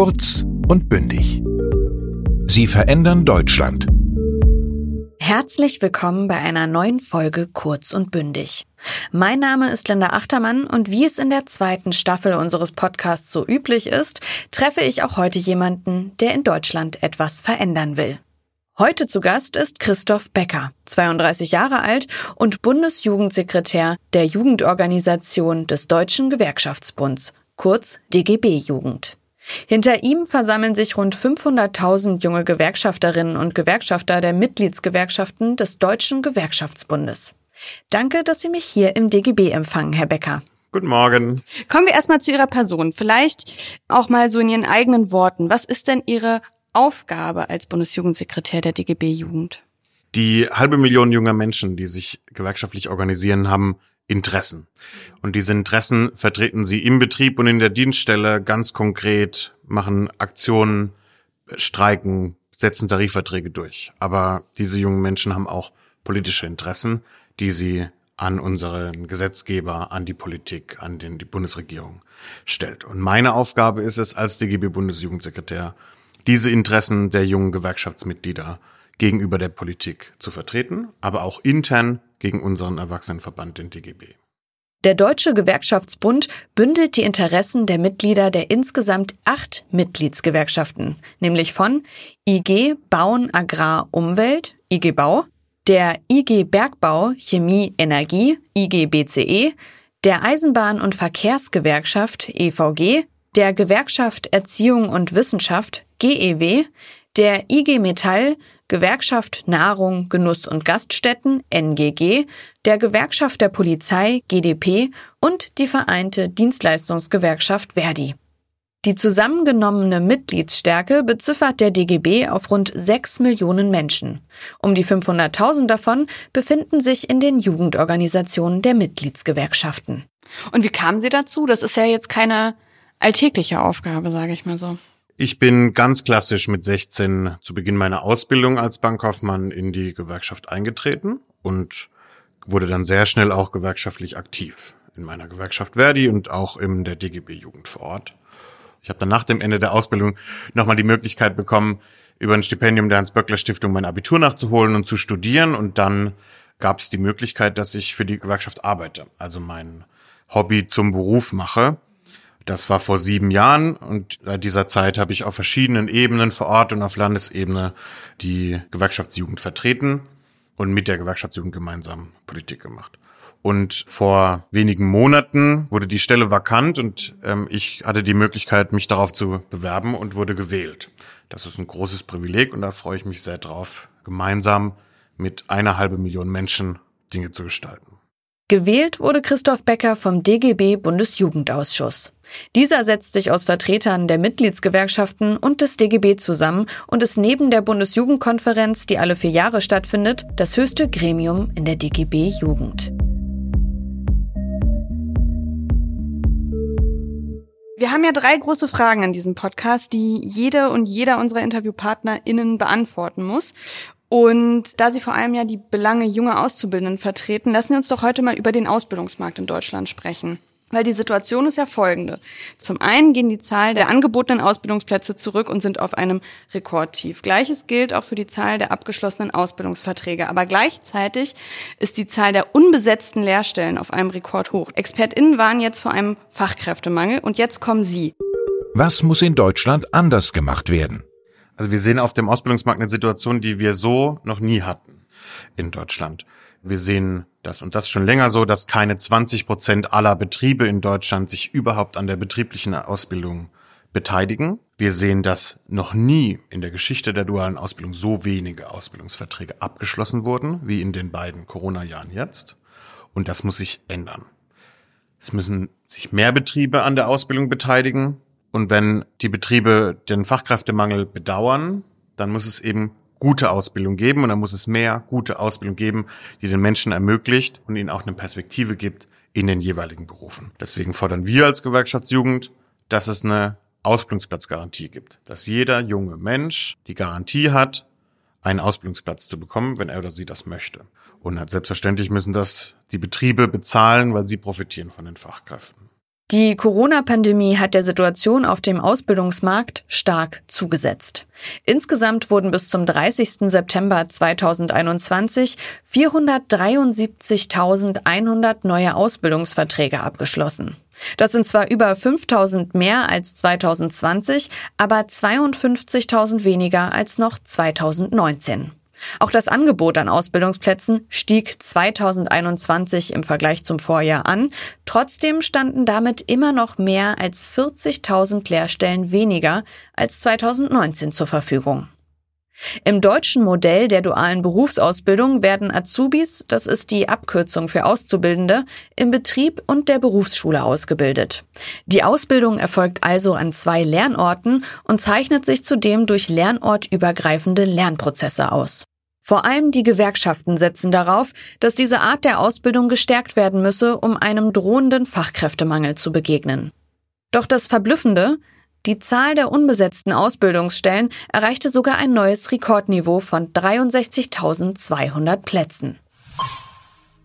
Kurz und bündig. Sie verändern Deutschland. Herzlich willkommen bei einer neuen Folge Kurz und bündig. Mein Name ist Linda Achtermann und wie es in der zweiten Staffel unseres Podcasts so üblich ist, treffe ich auch heute jemanden, der in Deutschland etwas verändern will. Heute zu Gast ist Christoph Becker, 32 Jahre alt und Bundesjugendsekretär der Jugendorganisation des Deutschen Gewerkschaftsbunds, kurz DGB Jugend. Hinter ihm versammeln sich rund 500.000 junge Gewerkschafterinnen und Gewerkschafter der Mitgliedsgewerkschaften des Deutschen Gewerkschaftsbundes. Danke, dass Sie mich hier im DGB empfangen, Herr Becker. Guten Morgen. Kommen wir erstmal zu Ihrer Person. Vielleicht auch mal so in Ihren eigenen Worten. Was ist denn Ihre Aufgabe als Bundesjugendsekretär der DGB Jugend? Die halbe Million junger Menschen, die sich gewerkschaftlich organisieren, haben Interessen. Und diese Interessen vertreten sie im Betrieb und in der Dienststelle ganz konkret, machen Aktionen, streiken, setzen Tarifverträge durch. Aber diese jungen Menschen haben auch politische Interessen, die sie an unseren Gesetzgeber, an die Politik, an den, die Bundesregierung stellt. Und meine Aufgabe ist es als DGB-Bundesjugendsekretär, diese Interessen der jungen Gewerkschaftsmitglieder gegenüber der Politik zu vertreten, aber auch intern gegen unseren Erwachsenenverband, den DGB. Der Deutsche Gewerkschaftsbund bündelt die Interessen der Mitglieder der insgesamt acht Mitgliedsgewerkschaften, nämlich von IG Bauen Agrar Umwelt, IG Bau, der IG Bergbau Chemie Energie, IG BCE, der Eisenbahn- und Verkehrsgewerkschaft EVG, der Gewerkschaft Erziehung und Wissenschaft GEW, der IG Metall, Gewerkschaft Nahrung, Genuss und Gaststätten NGG, der Gewerkschaft der Polizei GDP und die Vereinte Dienstleistungsgewerkschaft Verdi. Die zusammengenommene Mitgliedsstärke beziffert der DGB auf rund 6 Millionen Menschen. Um die 500.000 davon befinden sich in den Jugendorganisationen der Mitgliedsgewerkschaften. Und wie kamen Sie dazu? Das ist ja jetzt keine alltägliche Aufgabe, sage ich mal so. Ich bin ganz klassisch mit 16 zu Beginn meiner Ausbildung als Bankkaufmann in die Gewerkschaft eingetreten und wurde dann sehr schnell auch gewerkschaftlich aktiv in meiner Gewerkschaft Verdi und auch in der DGB Jugend vor Ort. Ich habe dann nach dem Ende der Ausbildung nochmal die Möglichkeit bekommen, über ein Stipendium der Hans-Böckler-Stiftung mein Abitur nachzuholen und zu studieren. Und dann gab es die Möglichkeit, dass ich für die Gewerkschaft arbeite, also mein Hobby zum Beruf mache. Das war vor sieben Jahren und seit dieser Zeit habe ich auf verschiedenen Ebenen vor Ort und auf Landesebene die Gewerkschaftsjugend vertreten und mit der Gewerkschaftsjugend gemeinsam Politik gemacht. Und vor wenigen Monaten wurde die Stelle vakant und ähm, ich hatte die Möglichkeit, mich darauf zu bewerben und wurde gewählt. Das ist ein großes Privileg und da freue ich mich sehr drauf, gemeinsam mit einer halben Million Menschen Dinge zu gestalten. Gewählt wurde Christoph Becker vom DGB Bundesjugendausschuss. Dieser setzt sich aus Vertretern der Mitgliedsgewerkschaften und des DGB zusammen und ist neben der Bundesjugendkonferenz, die alle vier Jahre stattfindet, das höchste Gremium in der DGB Jugend. Wir haben ja drei große Fragen in diesem Podcast, die jede und jeder unserer InterviewpartnerInnen beantworten muss. Und da Sie vor allem ja die Belange junger Auszubildenden vertreten, lassen Sie uns doch heute mal über den Ausbildungsmarkt in Deutschland sprechen. Weil die Situation ist ja folgende. Zum einen gehen die Zahl der angebotenen Ausbildungsplätze zurück und sind auf einem Rekordtief. Gleiches gilt auch für die Zahl der abgeschlossenen Ausbildungsverträge. Aber gleichzeitig ist die Zahl der unbesetzten Lehrstellen auf einem Rekordhoch. ExpertInnen waren jetzt vor einem Fachkräftemangel und jetzt kommen Sie. Was muss in Deutschland anders gemacht werden? Also wir sehen auf dem Ausbildungsmarkt eine Situation, die wir so noch nie hatten in Deutschland. Wir sehen das und das schon länger so, dass keine 20 Prozent aller Betriebe in Deutschland sich überhaupt an der betrieblichen Ausbildung beteiligen. Wir sehen, dass noch nie in der Geschichte der dualen Ausbildung so wenige Ausbildungsverträge abgeschlossen wurden wie in den beiden Corona-Jahren jetzt. Und das muss sich ändern. Es müssen sich mehr Betriebe an der Ausbildung beteiligen. Und wenn die Betriebe den Fachkräftemangel bedauern, dann muss es eben gute Ausbildung geben und dann muss es mehr gute Ausbildung geben, die den Menschen ermöglicht und ihnen auch eine Perspektive gibt in den jeweiligen Berufen. Deswegen fordern wir als Gewerkschaftsjugend, dass es eine Ausbildungsplatzgarantie gibt, dass jeder junge Mensch die Garantie hat, einen Ausbildungsplatz zu bekommen, wenn er oder sie das möchte. Und selbstverständlich müssen das die Betriebe bezahlen, weil sie profitieren von den Fachkräften. Die Corona-Pandemie hat der Situation auf dem Ausbildungsmarkt stark zugesetzt. Insgesamt wurden bis zum 30. September 2021 473.100 neue Ausbildungsverträge abgeschlossen. Das sind zwar über 5000 mehr als 2020, aber 52.000 weniger als noch 2019. Auch das Angebot an Ausbildungsplätzen stieg 2021 im Vergleich zum Vorjahr an. Trotzdem standen damit immer noch mehr als 40.000 Lehrstellen weniger als 2019 zur Verfügung. Im deutschen Modell der dualen Berufsausbildung werden Azubis, das ist die Abkürzung für Auszubildende, im Betrieb und der Berufsschule ausgebildet. Die Ausbildung erfolgt also an zwei Lernorten und zeichnet sich zudem durch lernortübergreifende Lernprozesse aus. Vor allem die Gewerkschaften setzen darauf, dass diese Art der Ausbildung gestärkt werden müsse, um einem drohenden Fachkräftemangel zu begegnen. Doch das Verblüffende, die Zahl der unbesetzten Ausbildungsstellen erreichte sogar ein neues Rekordniveau von 63.200 Plätzen.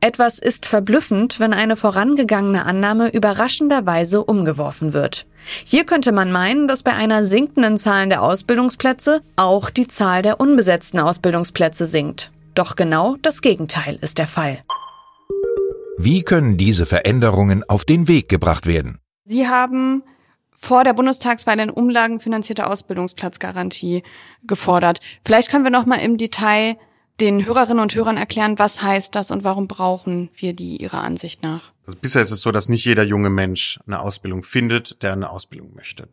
Etwas ist verblüffend, wenn eine vorangegangene Annahme überraschenderweise umgeworfen wird. Hier könnte man meinen, dass bei einer sinkenden Zahl der Ausbildungsplätze auch die Zahl der unbesetzten Ausbildungsplätze sinkt. Doch genau das Gegenteil ist der Fall. Wie können diese Veränderungen auf den Weg gebracht werden? Sie haben vor der Bundestagswahl eine umlagenfinanzierte Ausbildungsplatzgarantie gefordert. Vielleicht können wir noch mal im Detail den Hörerinnen und Hörern erklären, was heißt das und warum brauchen wir die Ihrer Ansicht nach? Also bisher ist es so, dass nicht jeder junge Mensch eine Ausbildung findet, der eine Ausbildung möchte.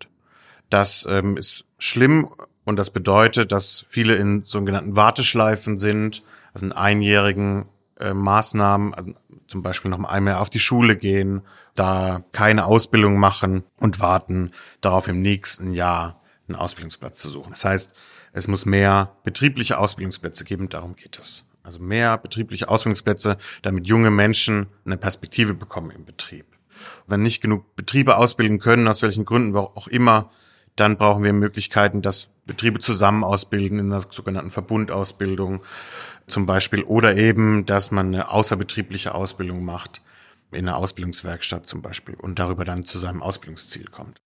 Das ähm, ist schlimm und das bedeutet, dass viele in sogenannten Warteschleifen sind, also in einjährigen äh, Maßnahmen, also zum Beispiel noch einmal auf die Schule gehen, da keine Ausbildung machen und warten, darauf im nächsten Jahr einen Ausbildungsplatz zu suchen. Das heißt, es muss mehr betriebliche Ausbildungsplätze geben, darum geht es. Also mehr betriebliche Ausbildungsplätze, damit junge Menschen eine Perspektive bekommen im Betrieb. Wenn nicht genug Betriebe ausbilden können, aus welchen Gründen auch immer, dann brauchen wir Möglichkeiten, dass Betriebe zusammen ausbilden in einer sogenannten Verbundausbildung zum Beispiel oder eben, dass man eine außerbetriebliche Ausbildung macht in einer Ausbildungswerkstatt zum Beispiel und darüber dann zu seinem Ausbildungsziel kommt.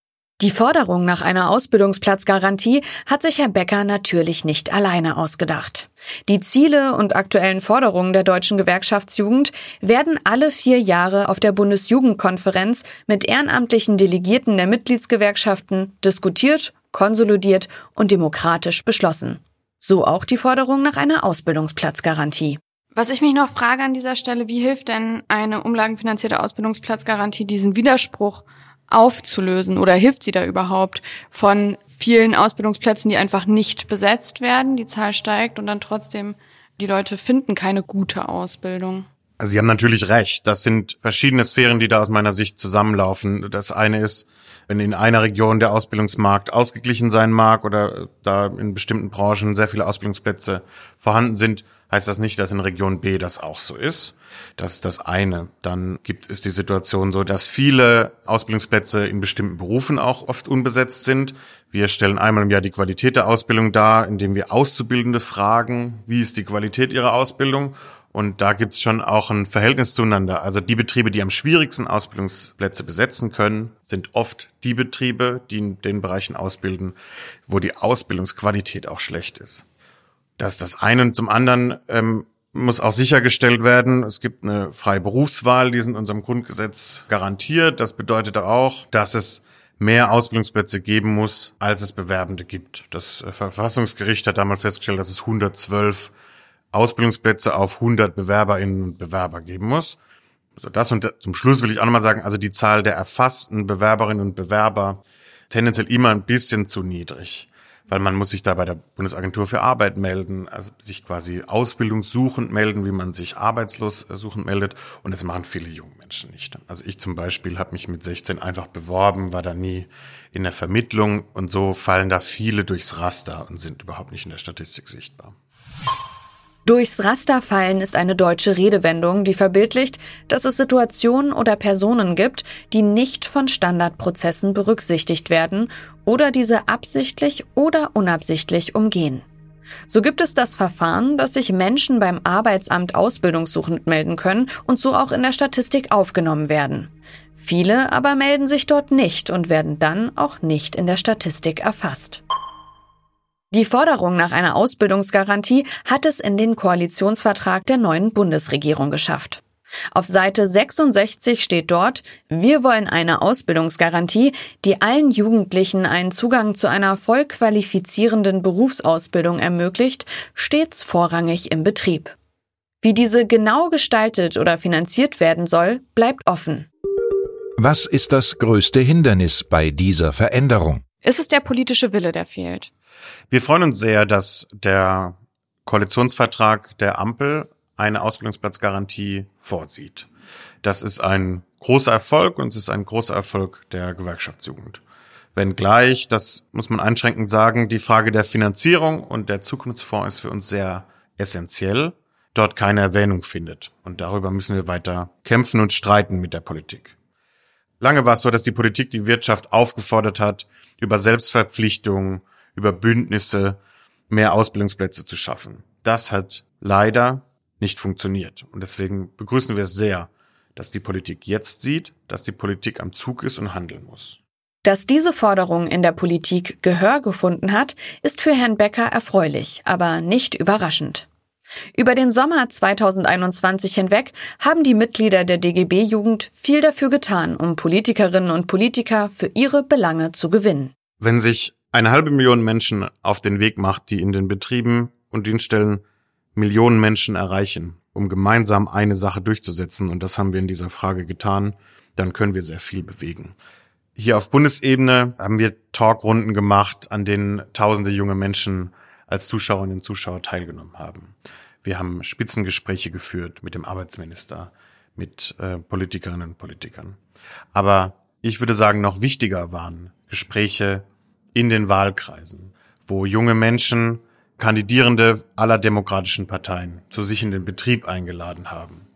Die Forderung nach einer Ausbildungsplatzgarantie hat sich Herr Becker natürlich nicht alleine ausgedacht. Die Ziele und aktuellen Forderungen der deutschen Gewerkschaftsjugend werden alle vier Jahre auf der Bundesjugendkonferenz mit ehrenamtlichen Delegierten der Mitgliedsgewerkschaften diskutiert, konsolidiert und demokratisch beschlossen. So auch die Forderung nach einer Ausbildungsplatzgarantie. Was ich mich noch frage an dieser Stelle, wie hilft denn eine umlagenfinanzierte Ausbildungsplatzgarantie diesen Widerspruch aufzulösen oder hilft sie da überhaupt von vielen Ausbildungsplätzen, die einfach nicht besetzt werden, die Zahl steigt und dann trotzdem die Leute finden keine gute Ausbildung? Also Sie haben natürlich recht. Das sind verschiedene Sphären, die da aus meiner Sicht zusammenlaufen. Das eine ist, wenn in einer Region der Ausbildungsmarkt ausgeglichen sein mag oder da in bestimmten Branchen sehr viele Ausbildungsplätze vorhanden sind, heißt das nicht, dass in Region B das auch so ist. Das ist das eine. Dann gibt es die Situation so, dass viele Ausbildungsplätze in bestimmten Berufen auch oft unbesetzt sind. Wir stellen einmal im Jahr die Qualität der Ausbildung dar, indem wir Auszubildende fragen, wie ist die Qualität ihrer Ausbildung? Und da gibt's schon auch ein Verhältnis zueinander. Also die Betriebe, die am schwierigsten Ausbildungsplätze besetzen können, sind oft die Betriebe, die in den Bereichen ausbilden, wo die Ausbildungsqualität auch schlecht ist. Das ist das eine. Und zum anderen ähm, muss auch sichergestellt werden, es gibt eine freie Berufswahl, die ist in unserem Grundgesetz garantiert. Das bedeutet auch, dass es mehr Ausbildungsplätze geben muss, als es Bewerbende gibt. Das äh, Verfassungsgericht hat damals festgestellt, dass es 112 Ausbildungsplätze auf 100 Bewerberinnen und Bewerber geben muss. Also das und zum Schluss will ich auch nochmal sagen, also die Zahl der erfassten Bewerberinnen und Bewerber tendenziell immer ein bisschen zu niedrig weil man muss sich da bei der Bundesagentur für Arbeit melden, also sich quasi ausbildungssuchend melden, wie man sich arbeitslos suchend meldet. Und das machen viele junge Menschen nicht. Also ich zum Beispiel habe mich mit 16 einfach beworben, war da nie in der Vermittlung und so fallen da viele durchs Raster und sind überhaupt nicht in der Statistik sichtbar. Durchs Raster fallen ist eine deutsche Redewendung, die verbildlicht, dass es Situationen oder Personen gibt, die nicht von Standardprozessen berücksichtigt werden oder diese absichtlich oder unabsichtlich umgehen. So gibt es das Verfahren, dass sich Menschen beim Arbeitsamt ausbildungssuchend melden können und so auch in der Statistik aufgenommen werden. Viele aber melden sich dort nicht und werden dann auch nicht in der Statistik erfasst. Die Forderung nach einer Ausbildungsgarantie hat es in den Koalitionsvertrag der neuen Bundesregierung geschafft. Auf Seite 66 steht dort, wir wollen eine Ausbildungsgarantie, die allen Jugendlichen einen Zugang zu einer voll qualifizierenden Berufsausbildung ermöglicht, stets vorrangig im Betrieb. Wie diese genau gestaltet oder finanziert werden soll, bleibt offen. Was ist das größte Hindernis bei dieser Veränderung? Ist es der politische Wille, der fehlt? Wir freuen uns sehr, dass der Koalitionsvertrag der Ampel eine Ausbildungsplatzgarantie vorsieht. Das ist ein großer Erfolg und es ist ein großer Erfolg der Gewerkschaftsjugend. Wenngleich, das muss man einschränkend sagen, die Frage der Finanzierung und der Zukunftsfonds ist für uns sehr essentiell, dort keine Erwähnung findet. Und darüber müssen wir weiter kämpfen und streiten mit der Politik. Lange war es so, dass die Politik die Wirtschaft aufgefordert hat, über Selbstverpflichtungen, über Bündnisse mehr Ausbildungsplätze zu schaffen. Das hat leider nicht funktioniert. Und deswegen begrüßen wir es sehr, dass die Politik jetzt sieht, dass die Politik am Zug ist und handeln muss. Dass diese Forderung in der Politik Gehör gefunden hat, ist für Herrn Becker erfreulich, aber nicht überraschend. Über den Sommer 2021 hinweg haben die Mitglieder der DGB-Jugend viel dafür getan, um Politikerinnen und Politiker für ihre Belange zu gewinnen. Wenn sich eine halbe Million Menschen auf den Weg macht, die in den Betrieben und Dienststellen Millionen Menschen erreichen, um gemeinsam eine Sache durchzusetzen, und das haben wir in dieser Frage getan, dann können wir sehr viel bewegen. Hier auf Bundesebene haben wir Talkrunden gemacht, an denen tausende junge Menschen als Zuschauerinnen und Zuschauer teilgenommen haben. Wir haben Spitzengespräche geführt mit dem Arbeitsminister, mit äh, Politikerinnen und Politikern. Aber ich würde sagen, noch wichtiger waren Gespräche in den Wahlkreisen, wo junge Menschen Kandidierende aller demokratischen Parteien zu sich in den Betrieb eingeladen haben,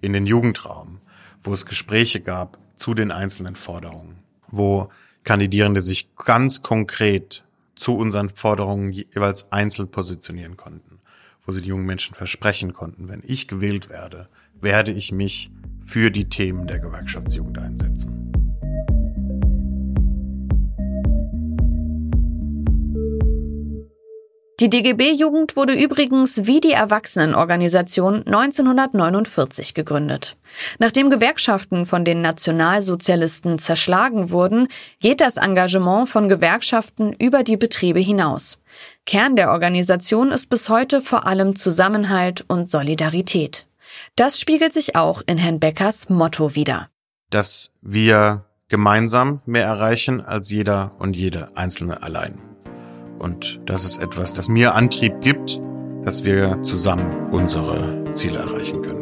in den Jugendraum, wo es Gespräche gab zu den einzelnen Forderungen, wo Kandidierende sich ganz konkret zu unseren Forderungen jeweils einzeln positionieren konnten, wo sie die jungen Menschen versprechen konnten, wenn ich gewählt werde, werde ich mich für die Themen der Gewerkschaftsjugend einsetzen. Die DGB-Jugend wurde übrigens wie die Erwachsenenorganisation 1949 gegründet. Nachdem Gewerkschaften von den Nationalsozialisten zerschlagen wurden, geht das Engagement von Gewerkschaften über die Betriebe hinaus. Kern der Organisation ist bis heute vor allem Zusammenhalt und Solidarität. Das spiegelt sich auch in Herrn Beckers Motto wider. Dass wir gemeinsam mehr erreichen als jeder und jede Einzelne allein. Und das ist etwas, das mir Antrieb gibt, dass wir zusammen unsere Ziele erreichen können.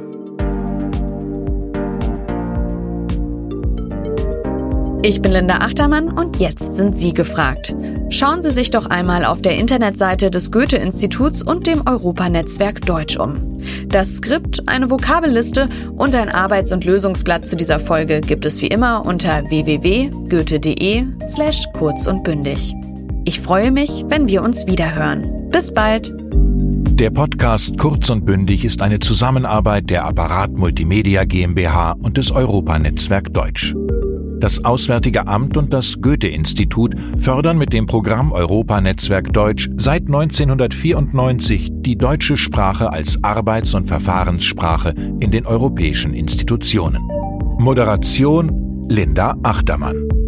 Ich bin Linda Achtermann und jetzt sind Sie gefragt. Schauen Sie sich doch einmal auf der Internetseite des Goethe-Instituts und dem Europanetzwerk Deutsch um. Das Skript, eine Vokabelliste und ein Arbeits- und Lösungsblatt zu dieser Folge gibt es wie immer unter www.goethe.de slash kurz und bündig. Ich freue mich, wenn wir uns wiederhören. Bis bald! Der Podcast Kurz und Bündig ist eine Zusammenarbeit der Apparat Multimedia GmbH und des Europanetzwerk Deutsch. Das Auswärtige Amt und das Goethe-Institut fördern mit dem Programm Europanetzwerk Deutsch seit 1994 die deutsche Sprache als Arbeits- und Verfahrenssprache in den europäischen Institutionen. Moderation Linda Achtermann